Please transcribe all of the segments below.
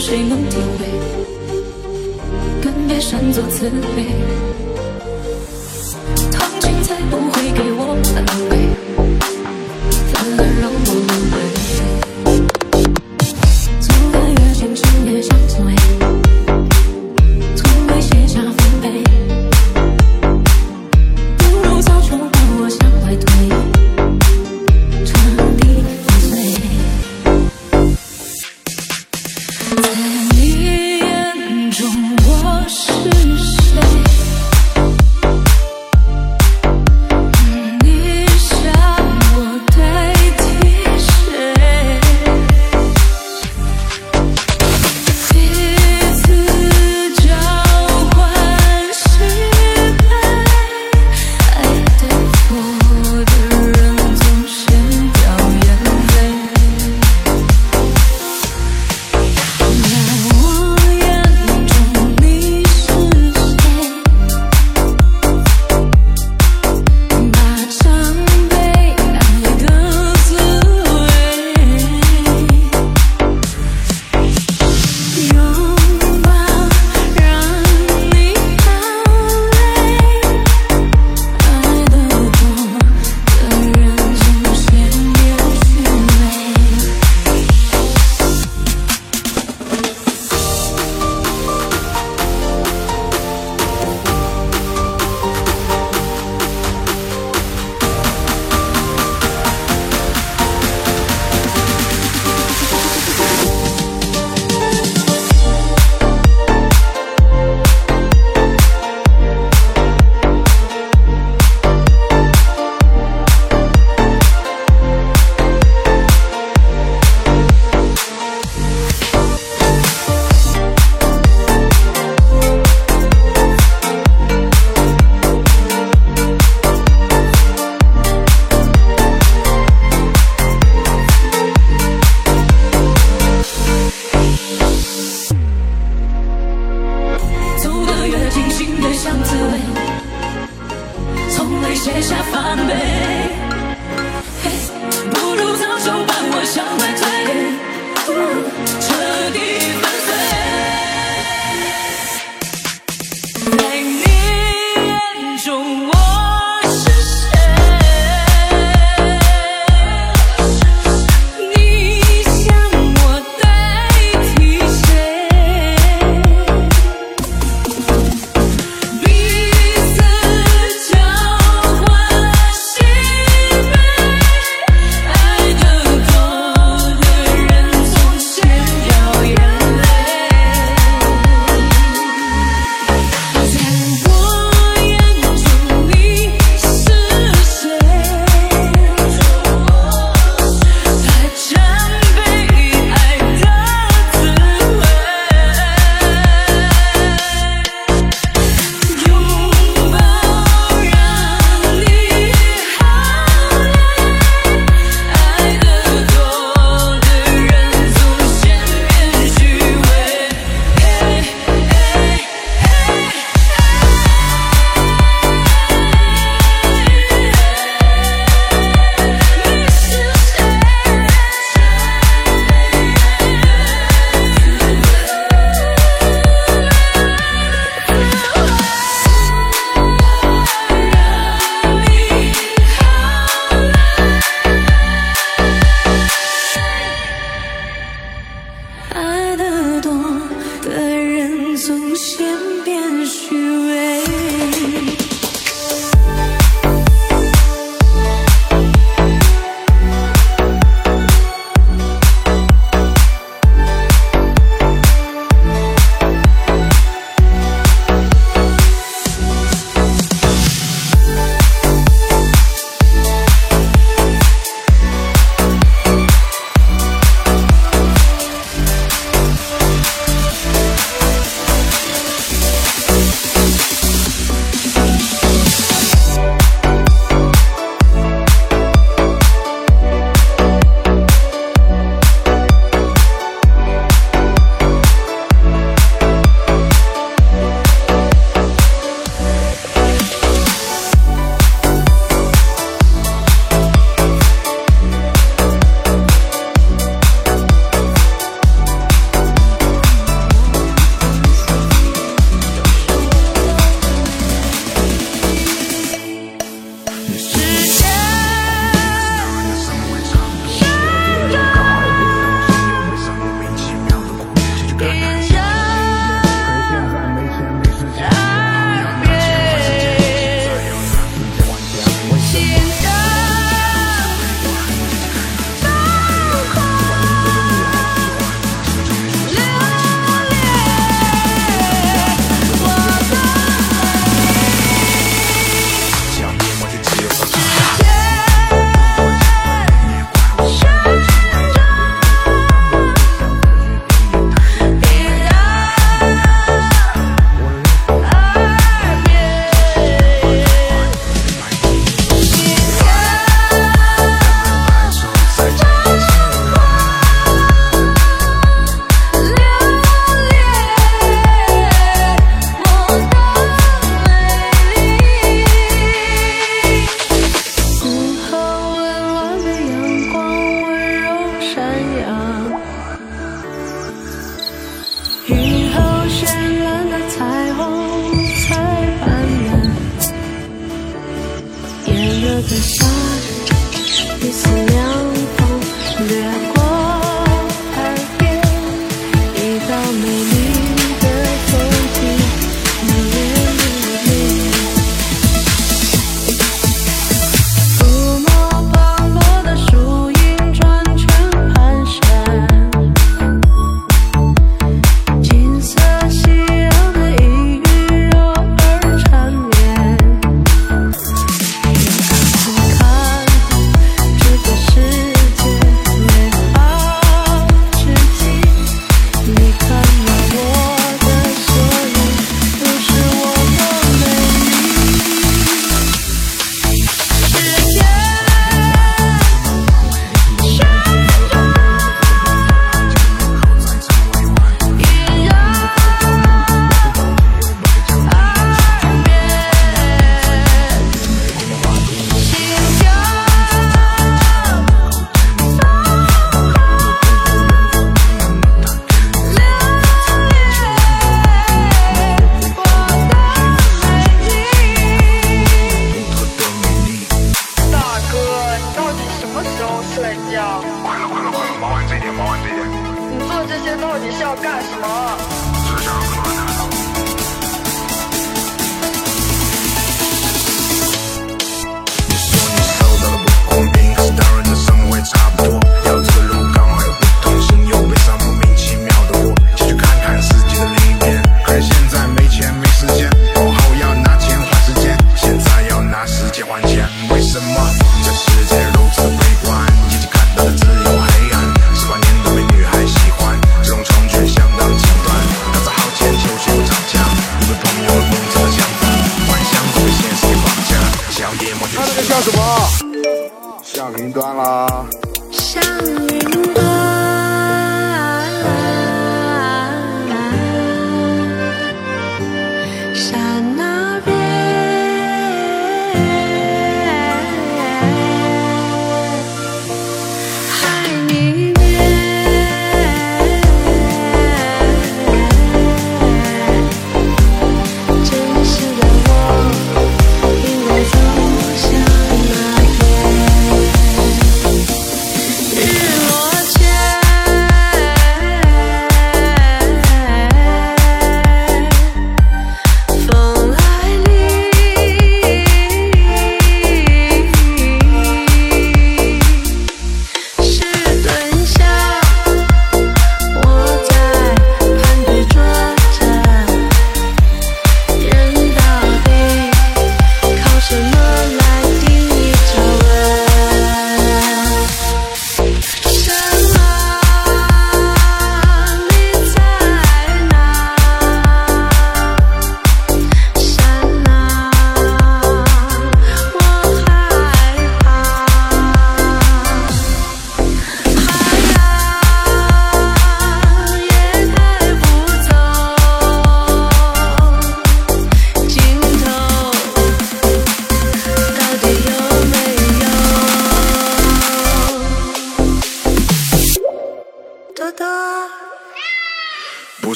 谁能体会，更别善作慈悲。忙完这点忙完这点你做这些到底是要干什么？你说你受到了不公平可是大人的生活也差不多。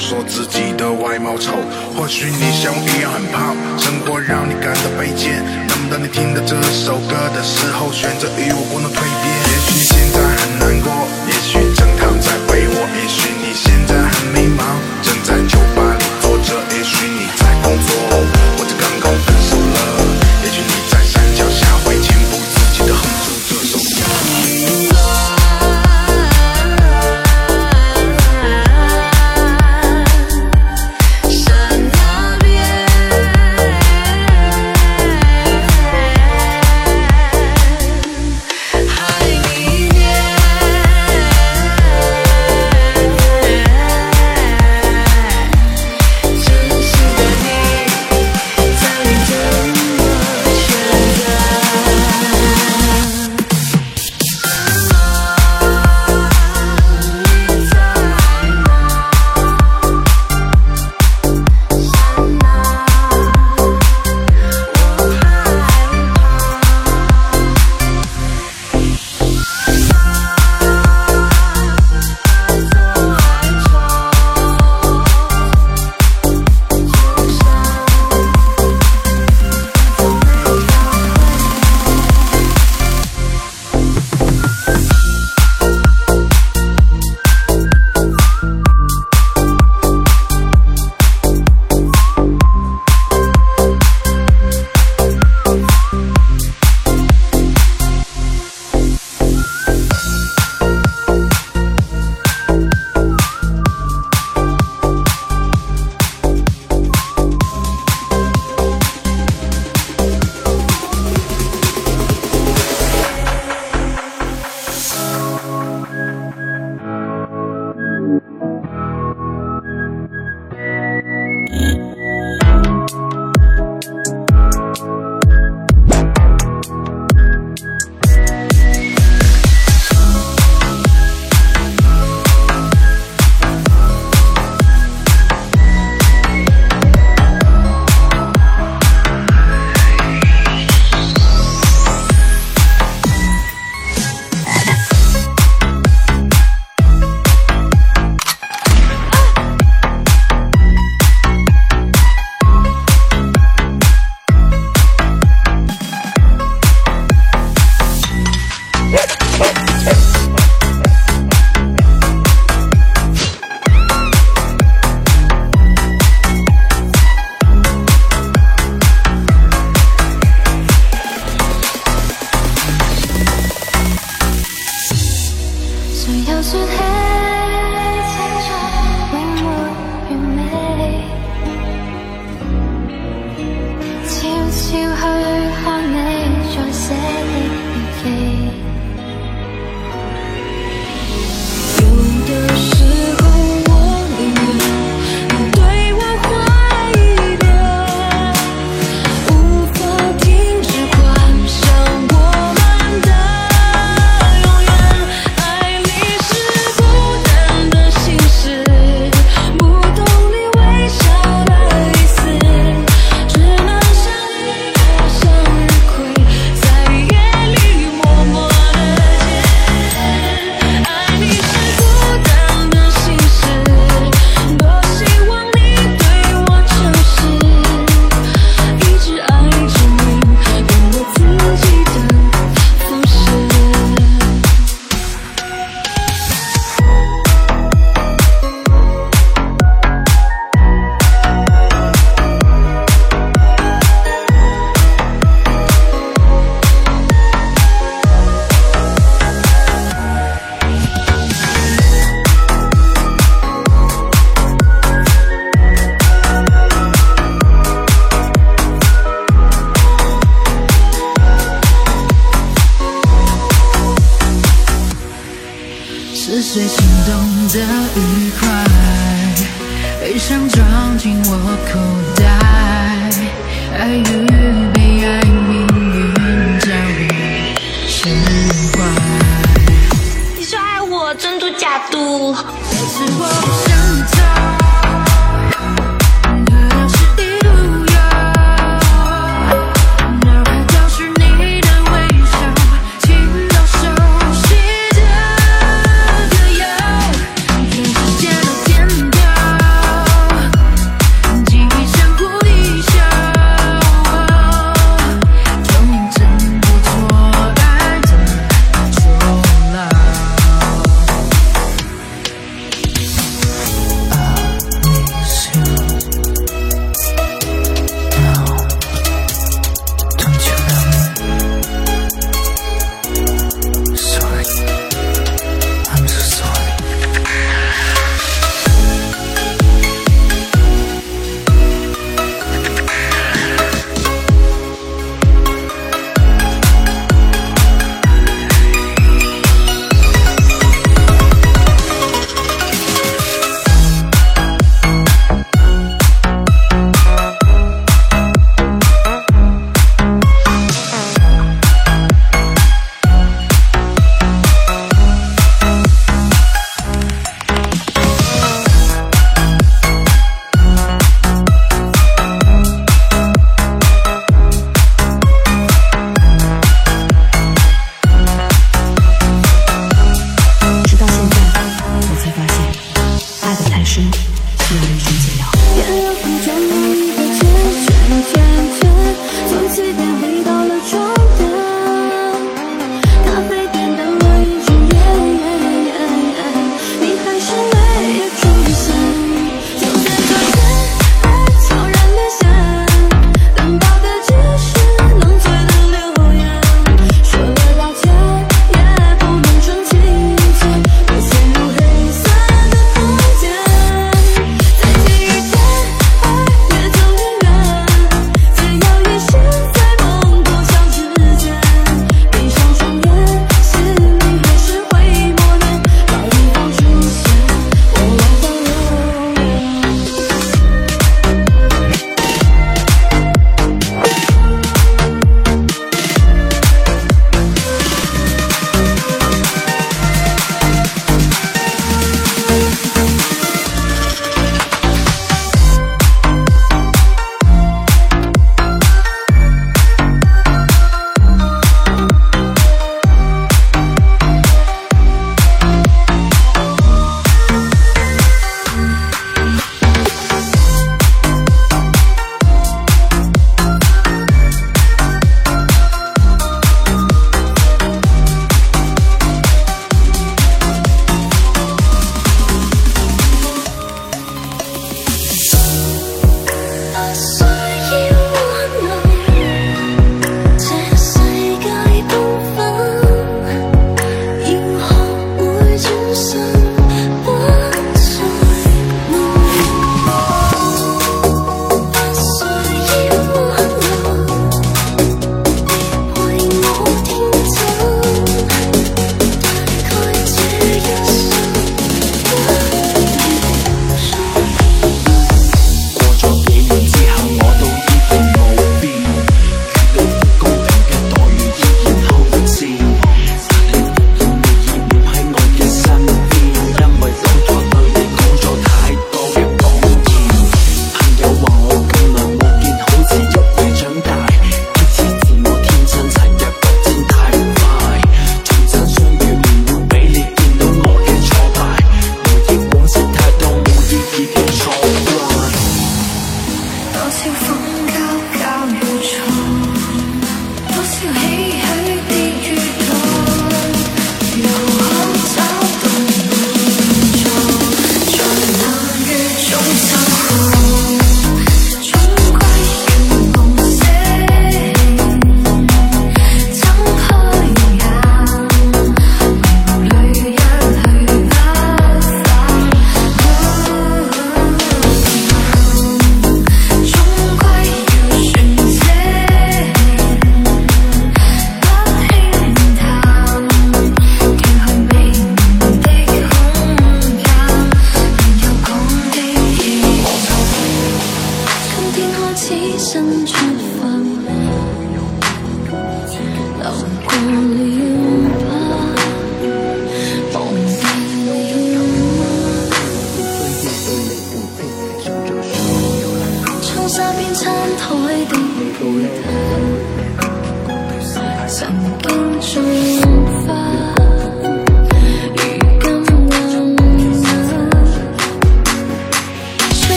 说自己的外貌丑或许你像我一样很胖生活让你感到卑贱那么当你听到这首歌的时候选择与我共同蜕变也许你现在很难过。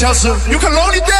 You can only dance.